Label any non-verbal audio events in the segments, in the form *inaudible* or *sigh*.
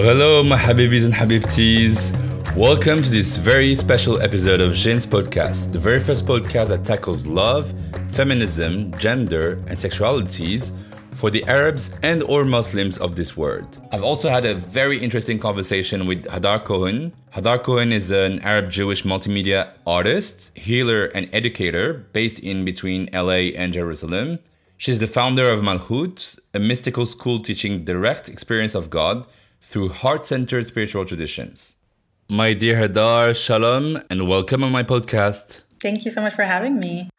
Hello, hello, my Habibis and Habibtis. Welcome to this very special episode of Jin's podcast, the very first podcast that tackles love, feminism, gender, and sexualities for the Arabs and or Muslims of this world. I've also had a very interesting conversation with Hadar Cohen. Hadar Cohen is an Arab Jewish multimedia artist, healer, and educator based in between LA and Jerusalem. She's the founder of Malchut, a mystical school teaching direct experience of God through heart centered spiritual traditions. My dear Hadar, shalom, and welcome on my podcast. Thank you so much for having me.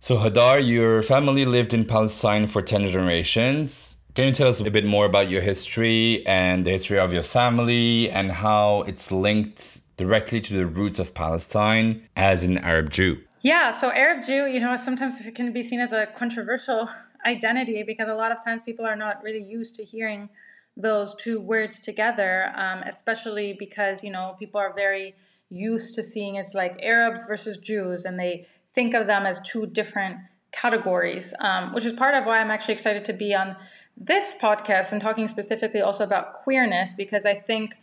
So, Hadar, your family lived in Palestine for 10 generations. Can you tell us a bit more about your history and the history of your family and how it's linked directly to the roots of Palestine as an Arab Jew? Yeah, so Arab Jew, you know, sometimes it can be seen as a controversial identity because a lot of times people are not really used to hearing those two words together, um, especially because, you know, people are very used to seeing it's like Arabs versus Jews and they think of them as two different categories, um, which is part of why I'm actually excited to be on this podcast and talking specifically also about queerness because I think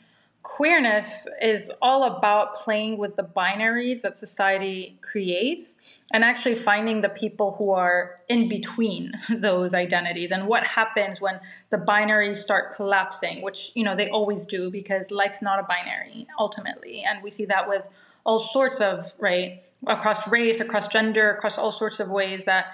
queerness is all about playing with the binaries that society creates and actually finding the people who are in between *laughs* those identities and what happens when the binaries start collapsing which you know they always do because life's not a binary ultimately. And we see that with all sorts of right across race across gender across all sorts of ways that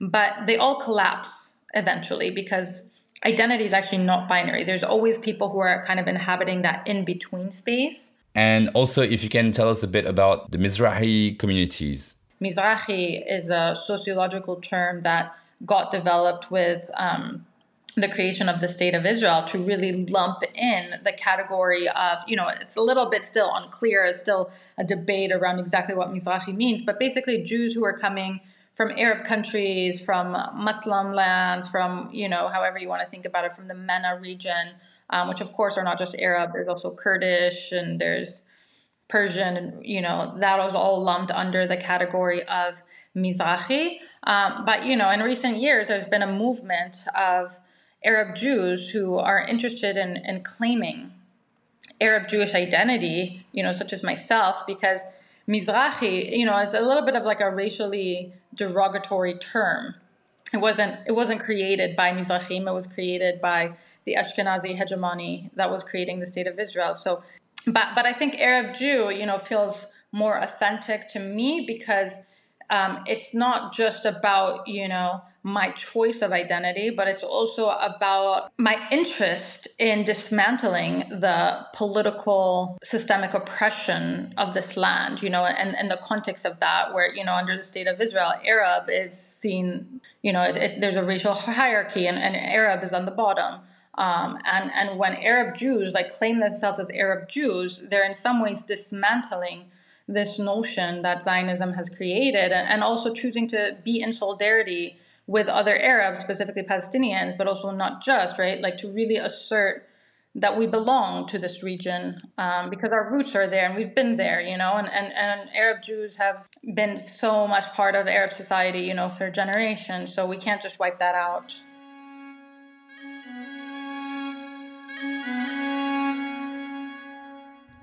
but they all collapse eventually because identity is actually not binary. There's always people who are kind of inhabiting that in between space. And also, if you can tell us a bit about the Mizrahi communities. Mizrahi is a sociological term that got developed with um, the creation of the state of Israel to really lump in the category of, you know, it's a little bit still unclear, it's still a debate around exactly what Mizrahi means, but basically Jews who are coming from Arab countries, from Muslim lands, from, you know, however you want to think about it, from the MENA region, um, which of course are not just Arab, there's also Kurdish and there's Persian, and, you know, that was all lumped under the category of Mizrahi. Um, but, you know, in recent years, there's been a movement of Arab Jews who are interested in, in claiming Arab Jewish identity, you know, such as myself, because Mizrahi, you know, is a little bit of like a racially derogatory term. It wasn't it wasn't created by Mizrahim, it was created by the Ashkenazi hegemony that was creating the state of Israel. So but but I think Arab Jew, you know, feels more authentic to me because um, it's not just about you know my choice of identity but it's also about my interest in dismantling the political systemic oppression of this land you know and, and the context of that where you know under the state of israel arab is seen you know it, it, there's a racial hierarchy and, and arab is on the bottom. Um, and and when arab jews like claim themselves as arab jews they're in some ways dismantling this notion that Zionism has created, and also choosing to be in solidarity with other Arabs, specifically Palestinians, but also not just, right? Like to really assert that we belong to this region um, because our roots are there and we've been there, you know, and, and, and Arab Jews have been so much part of Arab society, you know, for generations. So we can't just wipe that out.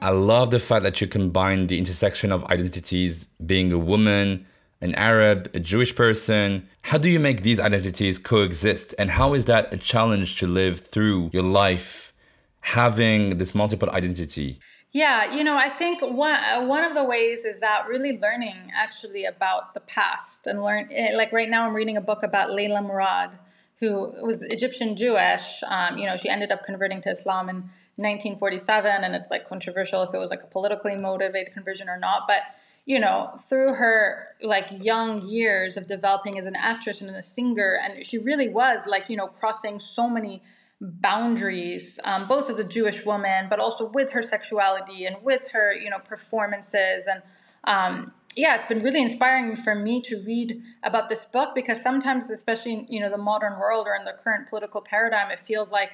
I love the fact that you combine the intersection of identities, being a woman, an Arab, a Jewish person. How do you make these identities coexist? And how is that a challenge to live through your life having this multiple identity? Yeah, you know, I think one uh, one of the ways is that really learning actually about the past and learn. Eh, like right now, I'm reading a book about Leila Murad, who was Egyptian Jewish. Um, you know, she ended up converting to Islam in 1947 and it's like controversial if it was like a politically motivated conversion or not but you know through her like young years of developing as an actress and a singer and she really was like you know crossing so many boundaries um, both as a jewish woman but also with her sexuality and with her you know performances and um, yeah it's been really inspiring for me to read about this book because sometimes especially in you know the modern world or in the current political paradigm it feels like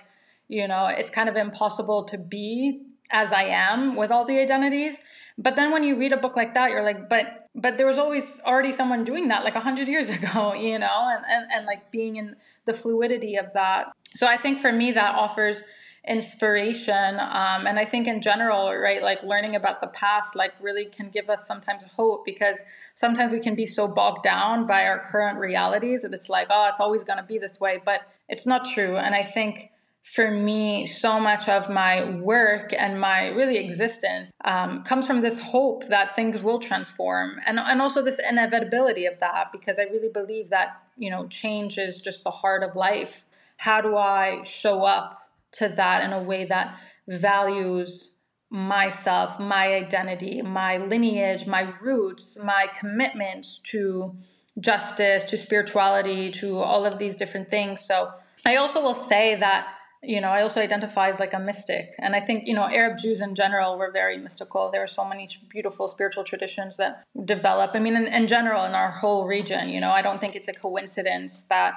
you know it's kind of impossible to be as I am with all the identities. But then when you read a book like that, you're like, but but there was always already someone doing that like a hundred years *laughs* ago, you know, and, and and like being in the fluidity of that. So I think for me that offers inspiration um, and i think in general right like learning about the past like really can give us sometimes hope because sometimes we can be so bogged down by our current realities that it's like oh it's always going to be this way but it's not true and i think for me so much of my work and my really existence um, comes from this hope that things will transform and, and also this inevitability of that because i really believe that you know change is just the heart of life how do i show up to that in a way that values myself, my identity, my lineage, my roots, my commitments to justice, to spirituality, to all of these different things. So I also will say that, you know, I also identify as like a mystic. And I think, you know, Arab Jews in general were very mystical. There are so many beautiful spiritual traditions that develop. I mean, in, in general, in our whole region, you know, I don't think it's a coincidence that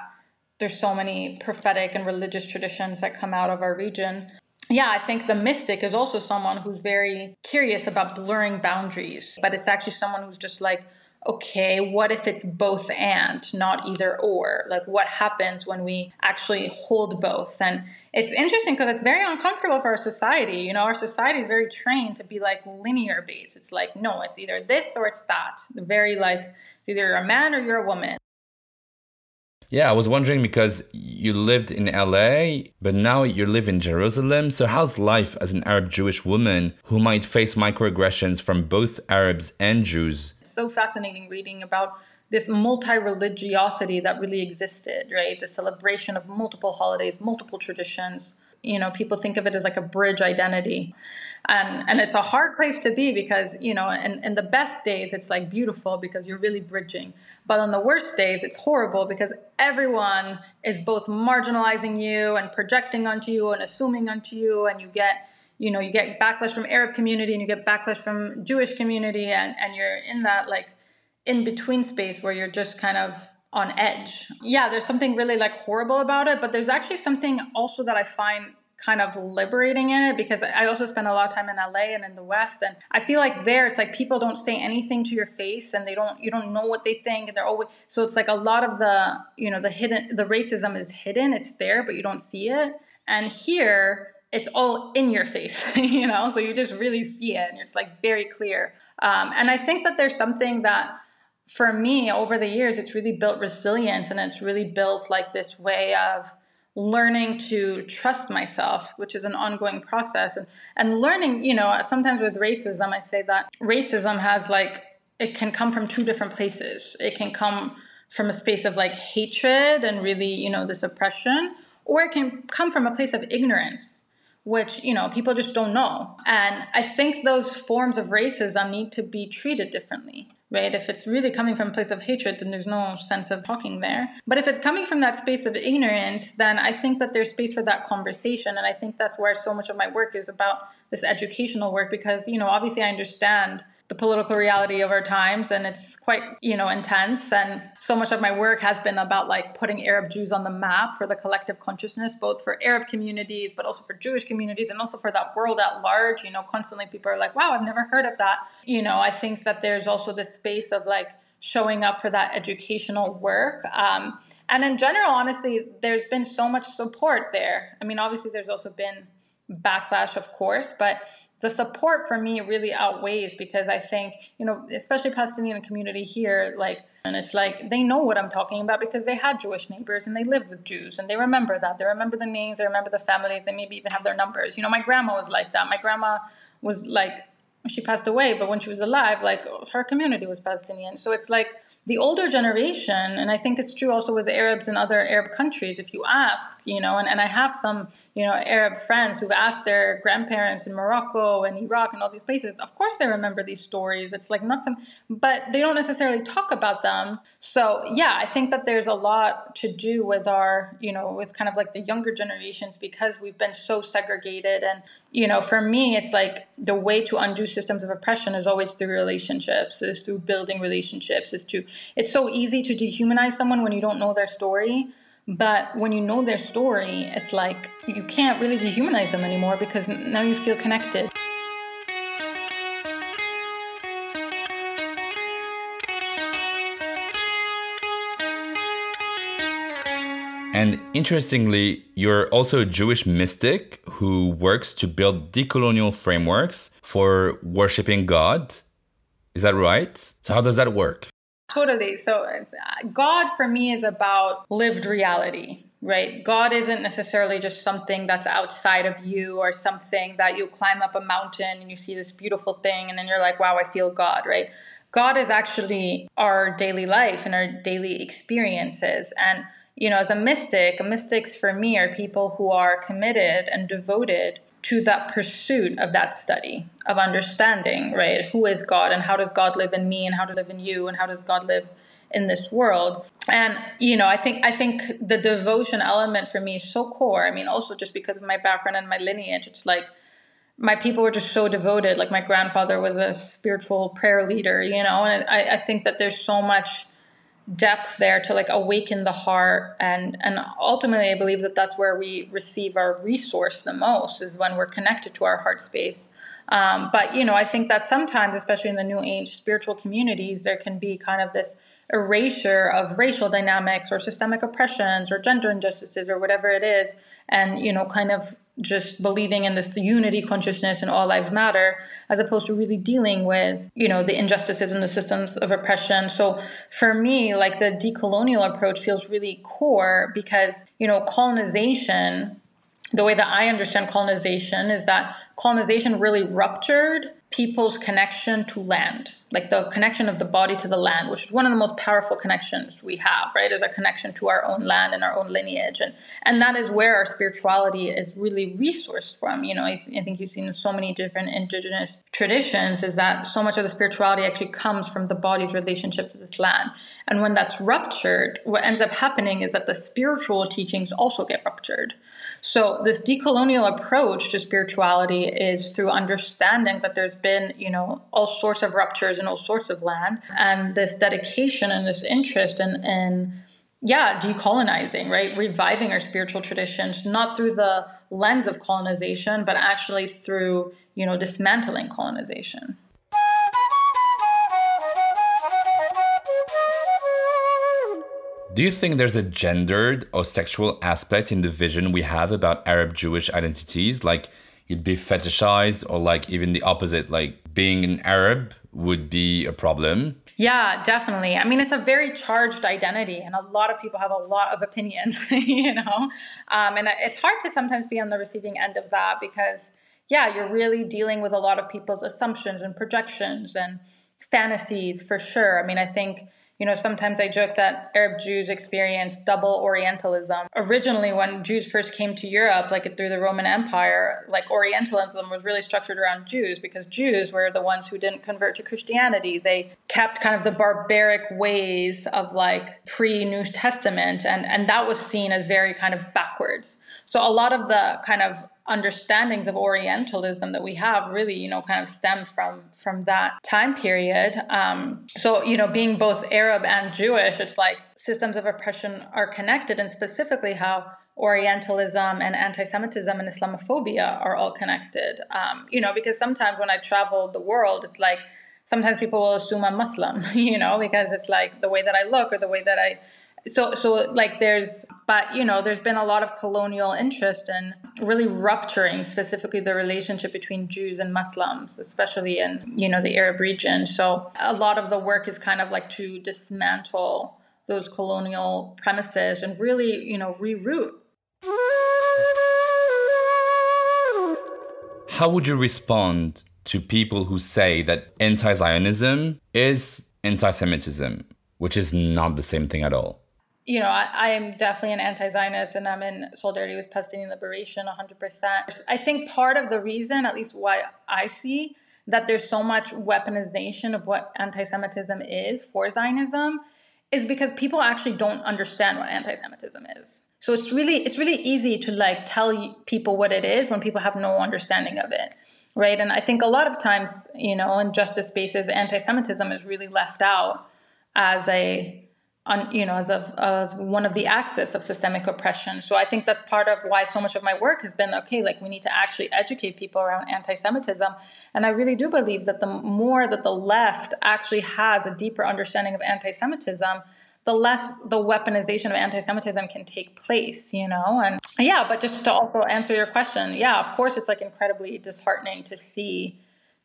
there's so many prophetic and religious traditions that come out of our region. Yeah, I think the mystic is also someone who's very curious about blurring boundaries, but it's actually someone who's just like, okay, what if it's both and, not either or? Like, what happens when we actually hold both? And it's interesting because it's very uncomfortable for our society. You know, our society is very trained to be like linear based. It's like, no, it's either this or it's that. Very like, either you're a man or you're a woman. Yeah, I was wondering because you lived in LA, but now you live in Jerusalem. So, how's life as an Arab Jewish woman who might face microaggressions from both Arabs and Jews? So fascinating reading about this multi religiosity that really existed, right? The celebration of multiple holidays, multiple traditions. You know people think of it as like a bridge identity. And and it's a hard place to be because you know in, in the best days it's like beautiful because you're really bridging. But on the worst days it's horrible because everyone is both marginalizing you and projecting onto you and assuming onto you. And you get you know you get backlash from arab community and you get backlash from jewish community and and you're in that like in between space where you're just kind of on edge. Yeah, there's something really like horrible about it, but there's actually something also that I find kind of liberating in it because I also spend a lot of time in LA and in the West and I feel like there it's like people don't say anything to your face and they don't you don't know what they think and they're always so it's like a lot of the you know the hidden the racism is hidden it's there but you don't see it and here it's all in your face *laughs* you know so you just really see it and it's like very clear. Um, and I think that there's something that for me over the years it's really built resilience and it's really built like this way of learning to trust myself which is an ongoing process. And, and learning you know sometimes with racism i say that racism has like it can come from two different places. It can come from a space of like hatred and really you know this oppression or it can come from a place of ignorance which you know people just don't know. And i think those forms of racism need to be treated differently right? If it's really coming from a place of hatred then there's no sense of talking there. But if it's coming from that space of ignorance then i think that there's space for that conversation. And i think that's where so much of my work is about this educational work because you know obviously i understand the political reality of our times and it's quite you know intense and so much of my work has been about like putting arab jews on the map for the collective consciousness both for arab communities but also for jewish communities and also for that world at large you know constantly people are like wow i've never heard of that you know i think that there's also this space of like showing up for that educational work. Um, and in general, honestly, there's been so much support there. I mean, obviously, there's also been backlash, of course, but the support for me really outweighs because I think, you know, especially Palestinian community here, like, and it's like they know what I'm talking about because they had Jewish neighbors and they lived with Jews and they remember that. They remember the names, they remember the families, they maybe even have their numbers. You know, my grandma was like that. My grandma was like, she passed away, but when she was alive, like her community was Palestinian. So it's like the older generation, and I think it's true also with Arabs in other Arab countries, if you ask, you know, and, and I have some, you know, Arab friends who've asked their grandparents in Morocco and Iraq and all these places, of course they remember these stories. It's like not some, but they don't necessarily talk about them. So yeah, I think that there's a lot to do with our, you know, with kind of like the younger generations because we've been so segregated. And, you know, for me, it's like the way to undo systems of oppression is always through relationships, is through building relationships, is to it's so easy to dehumanize someone when you don't know their story But when you know their story, it's like you can't really dehumanize them anymore because now you feel connected. And interestingly, you're also a Jewish mystic who works to build decolonial frameworks for worshiping God. Is that right? So, how does that work? Totally. So, uh, God for me is about lived reality, right? God isn't necessarily just something that's outside of you or something that you climb up a mountain and you see this beautiful thing and then you're like, wow, I feel God, right? God is actually our daily life and our daily experiences. And you know, as a mystic, mystics for me are people who are committed and devoted to that pursuit of that study of understanding, right? Who is God and how does God live in me and how to live in you and how does God live in this world? And you know, I think I think the devotion element for me is so core. I mean, also just because of my background and my lineage, it's like my people were just so devoted. Like my grandfather was a spiritual prayer leader, you know, and I, I think that there's so much depth there to like awaken the heart. And and ultimately i believe that that's where we receive our resource the most is when we're connected to our heart space. Um, but you know i think that sometimes especially in the new age spiritual communities there can be kind of this erasure of racial dynamics or systemic oppressions or gender injustices or whatever it is. And you know kind of just believing in this unity consciousness and all lives matter as opposed to really dealing with you know the injustices and the systems of oppression. So for me like the decolonial approach feels really core because you know colonization the way that i understand colonization is that colonization really ruptured people's connection to land, like the connection of the body to the land, which is one of the most powerful connections we have, right? Is a connection to our own land and our own lineage. And and that is where our spirituality is really resourced from. You know, I, I think you've seen so many different indigenous traditions is that so much of the spirituality actually comes from the body's relationship to this land. And when that's ruptured, what ends up happening is that the spiritual teachings also get ruptured. So this decolonial approach to spirituality is through understanding that there's been, you know, all sorts of ruptures all sorts of land, and this dedication and this interest in, in yeah, decolonizing, right? Reviving our spiritual traditions, not through the lens of colonization, but actually through, you know, dismantling colonization. Do you think there's a gendered or sexual aspect in the vision we have about Arab Jewish identities? Like, you'd be fetishized or like even the opposite like being an arab would be a problem? Yeah definitely. I mean it's a very charged identity and a lot of people have a lot of opinions *laughs* you know? Um, and it's hard to sometimes be on the receiving end of that because yeah you're really dealing with a lot of people's assumptions and projections and fantasies for sure. I mean i think you know, sometimes I joke that Arab Jews experience double Orientalism. Originally, when Jews first came to Europe, like through the Roman Empire, like Orientalism was really structured around Jews because Jews were the ones who didn't convert to Christianity. They kept kind of the barbaric ways of like pre New Testament, and, and that was seen as very kind of backwards. So a lot of the kind of understandings of Orientalism that we have really, you know, kind of stem from from that time period. Um, so, you know, being both Arab and Jewish, it's like systems of oppression are connected, and specifically how Orientalism and anti-Semitism and Islamophobia are all connected. Um, you know, because sometimes when I travel the world, it's like sometimes people will assume I'm Muslim, *laughs* you know, because it's like the way that I look or the way that I so so like there's but you know there's been a lot of colonial interest in really rupturing specifically the relationship between Jews and Muslims especially in you know the Arab region. So a lot of the work is kind of like to dismantle those colonial premises and really you know reroute. How would you respond to people who say that anti-zionism is anti-semitism which is not the same thing at all you know, I, I, am definitely an anti-Zionist and I'm in solidarity with Palestinian liberation 100%. I think part of the reason, at least why I see, that there's so much weaponization of what anti-Semitism is for Zionism is because people actually don't understand what anti-Semitism is. So it's really it's really easy to like tell people what it is when people have no understanding of it, right? And I think a lot of times, you know, in justice spaces, anti-Semitism is really left out as a on you know as of as one of the axis of systemic oppression. So i think that's part of why so much of my work has been okay like we need to actually educate people around anti-semitism. And i really do believe that the more that the left actually has a deeper understanding of anti-semitism the less the weaponization of anti-semitism can take place you know? And yeah but just to also answer your question yeah of course it's like incredibly disheartening to see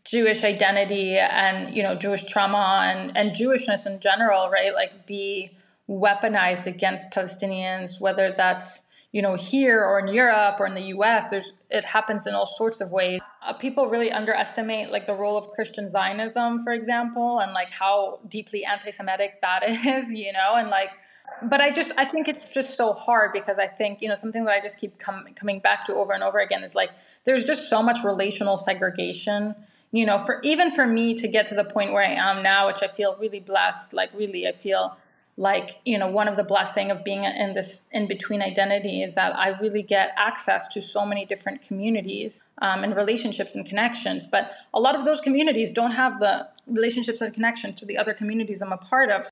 Jewish identity and you know Jewish trauma and and Jewishness in general, right? Like be weaponized against Palestinians, whether that's you know here or in Europe or in the U.S. There's it happens in all sorts of ways. Uh, people really underestimate like the role of Christian Zionism, for example, and like how deeply anti-Semitic that *laughs* is, you know, and like but I just I think it's just so hard because I think you know something that I just keep com- coming back to over and over again is like there's just so much relational segregation you know, for even for me to get to the point where I am now, which I feel really blessed, like really, I feel like you know one of the blessing of being in this in between identity is that i really get access to so many different communities um, and relationships and connections. But a lot of those communities don't have the relationships and connection to the other communities i'm a part of.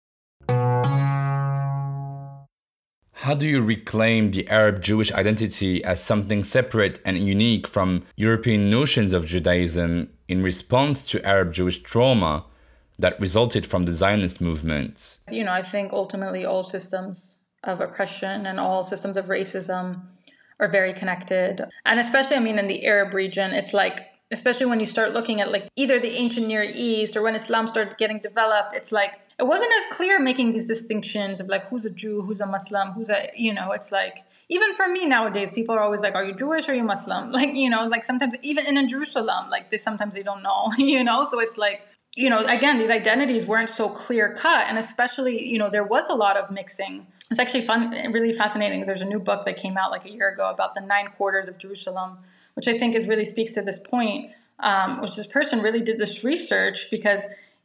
How do you reclaim the Arab Jewish identity as something separate and unique from European notions of Judaism in response to Arab Jewish trauma that resulted from the Zionist movement? You know, I think ultimately all systems of oppression and all systems of racism are very connected. And especially, I mean, in the Arab region, it's like, especially when you start looking at like either the ancient Near East or when Islam started getting developed, it's like it wasn't as clear making these distinctions of like who's a Jew, who's a Muslim, who's a you know, it's like even for me nowadays, people are always like, Are you Jewish or are you Muslim? *laughs* Like, you know, like sometimes even in Jerusalem, like they sometimes they don't know, *laughs* you know? So it's like, you know, again, these identities weren't so clear cut. And especially, you know, there was a lot of mixing. It's actually fun, really fascinating. There's a new book that came out like a year ago about the nine quarters of Jerusalem, which I think is really speaks to this point. Um, which this person really did this research because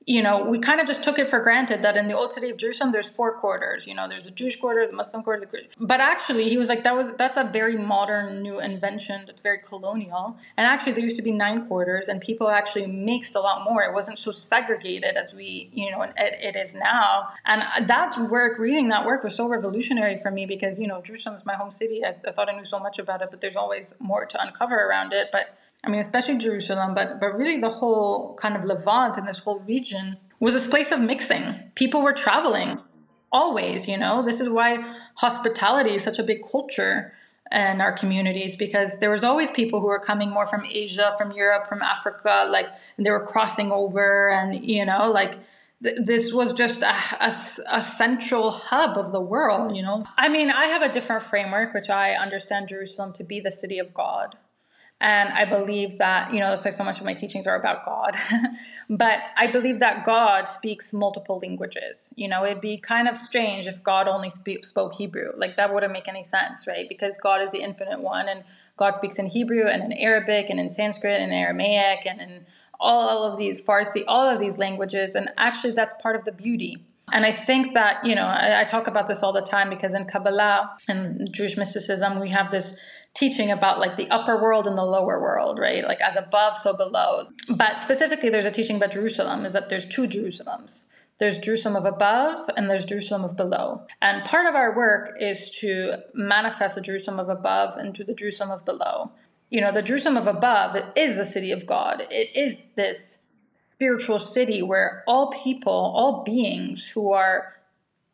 you know, we kind of just took it for granted that in the old city of Jerusalem, there's four quarters. You know, there's a Jewish quarter, the Muslim quarter. The, Christian. but actually, he was like, that was that's a very modern new invention. That's very colonial. And actually, there used to be nine quarters, and people actually mixed a lot more. It wasn't so segregated as we, you know, it, it is now. And that work, reading that work, was so revolutionary for me because you know, Jerusalem is my home city. I, I thought I knew so much about it, but there's always more to uncover around it. But I mean, especially Jerusalem, but but really the whole kind of Levant and this whole region was this place of mixing. People were traveling always, you know. This is why hospitality is such a big culture in our communities because there was always people who were coming more from Asia, from Europe, from Africa, like and they were crossing over, and you know, like th- this was just a, a, a central hub of the world, you know. I mean, I have a different framework, which I understand Jerusalem to be the city of God and I believe that, you know, that's why so much of my teachings are about God. *laughs* but I believe that God speaks multiple languages. You know, it'd be kind of strange if God only speak, spoke Hebrew. Like, that wouldn't make any sense, right? Because God is the infinite one, and God speaks in Hebrew and in Arabic and in Sanskrit and Aramaic and in all of these Farsi, all of these languages. And actually, that's part of the beauty. And I think that, you know, I, I talk about this all the time because in Kabbalah and Jewish mysticism, we have this teaching about like the upper world and the lower world, right? Like as above, so below. But specifically, there's a teaching about Jerusalem is that there's two Jerusalems. There's Jerusalem of above and there's Jerusalem of below. And part of our work is to manifest the Jerusalem of above into the Jerusalem of below. You know, the Jerusalem of above is the city of God. It is this spiritual city where all people, all beings who are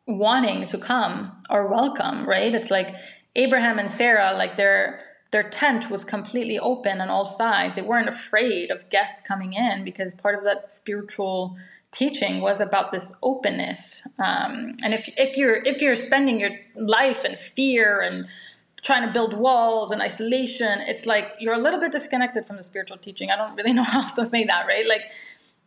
wanting to come are welcome, right? It's like Abraham and Sarah, like their their tent was completely open on all sides. They weren't afraid of guests coming in because part of that spiritual teaching was about this openness. Um, and if if you're if you're spending your life in fear and trying to build walls and isolation, it's like you're a little bit disconnected from the spiritual teaching. I don't really *laughs* know how to say that, right? Like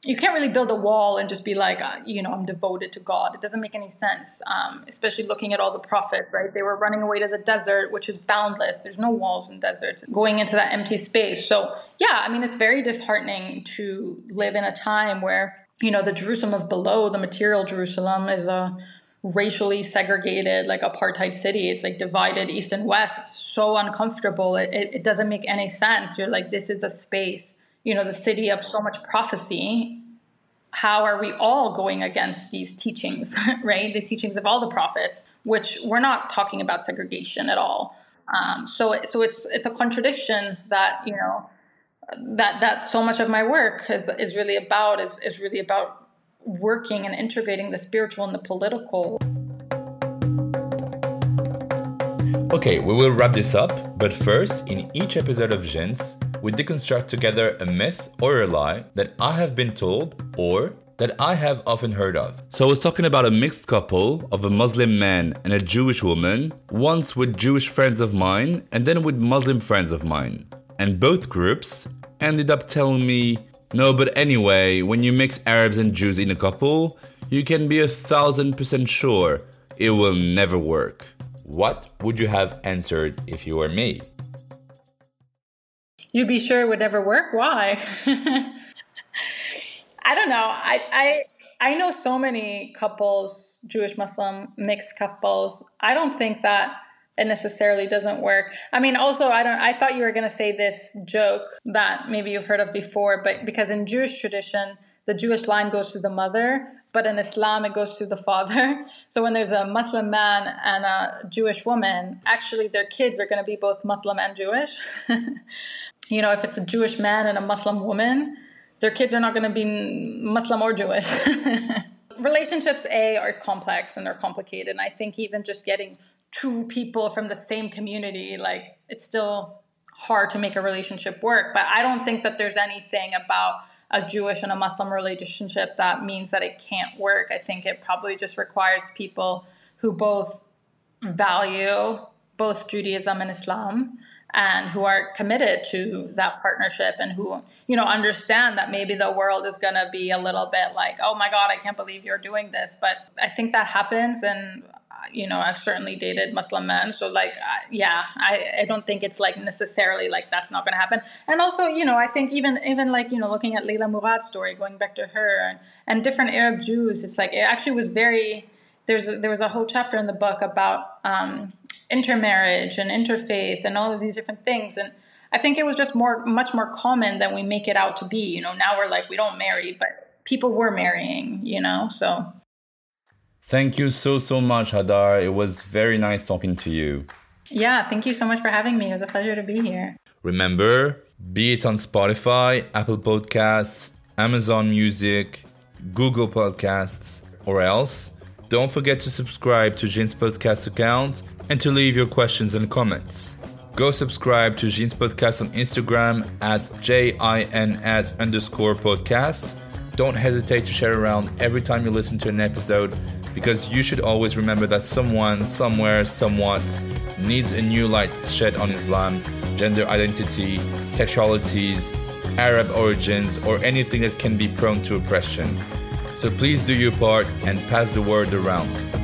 you can't really build a wall and just be like, uh, you know, I'm devoted to God. It doesn't make any sense, um, especially looking at all the prophets, right? They were running away to the desert, which is boundless. There's no walls in deserts, going into that empty space. So, yeah, I mean, it's very disheartening to live in a time where, you know, the Jerusalem of below, the material Jerusalem, is a racially segregated, like apartheid city. It's like divided east and west. It's so uncomfortable. It, it, it doesn't make any sense. You're like, this is a space you know the city of so much prophecy how are we all going against these teachings, *laughs* right? The teachings of all the prophets, which we're not talking about segregation at all. Um, so, so it's it's a contradiction that you know that that so much of my work is is really about is is really about working and integrating the spiritual and the political. Okay, we will wrap this up, but first, in each episode of Jins, we deconstruct together a myth or a lie that I have been told or that I have often heard of. So I was talking about a mixed couple of a Muslim man and a Jewish woman, once with Jewish friends of mine and then with Muslim friends of mine. And both groups ended up telling me, no, but anyway, when you mix Arabs and Jews in a couple, you can be a thousand percent sure it will never work. What would you have answered if you were me? You'd be sure it would never work? Why? *laughs* I don't know. I, I I know so many couples, Jewish Muslim mixed couples. I don't think that it necessarily doesn't work. I mean, also, I don't. I thought you were going to say this joke that maybe you've heard of before, but because in Jewish tradition, the Jewish line goes to the mother, but in Islam it goes to the father. *laughs* So when there's a Muslim man and a Jewish woman, actually their kids are going to be both Muslim and Jewish. *laughs* you know, if it's a Jewish man and a Muslim woman, their kids are not going to be Muslim or Jewish. *laughs* Relationships A are complex and they're complicated. And I think even just getting two people from the same community, like it's still hard to make a relationship work. But I don't think that there's anything about a Jewish and a Muslim relationship that means that it can't work. I think it probably just requires people who both value both Judaism and Islam and who are committed to that partnership and who you know understand that maybe the world is going to be a little bit like oh my god i can't believe you're doing this but i think that happens and you know, I've certainly dated Muslim men. So, like, uh, yeah, I, I don't think it's like necessarily like that's not going to happen. And also, you know, I think even even like you know, looking at Leila Murad's story, going back to her and, and different Arab Jews, it's like it actually was very. There's a, there was a whole chapter in the book about um, intermarriage and interfaith and all of these different things and. I think it was just more, much more common than we make it out to be. You know, now we're like, we don't marry, but people were marrying, you know, so Thank you so, so much, Hadar. It was very nice talking to you. Yeah, thank you so much for having me. It was a pleasure to be here. Remember, be it on Spotify, Apple Podcasts, Amazon Music, Google Podcasts, or else, don't forget to subscribe to Jin's podcast account and to leave your questions and comments. Go subscribe to Jin's podcast on Instagram at J-I-N-S underscore podcast. Don't hesitate to share around every time you listen to an episode because you should always remember that someone, somewhere, somewhat needs a new light shed on Islam, gender identity, sexualities, Arab origins, or anything that can be prone to oppression. So please do your part and pass the word around.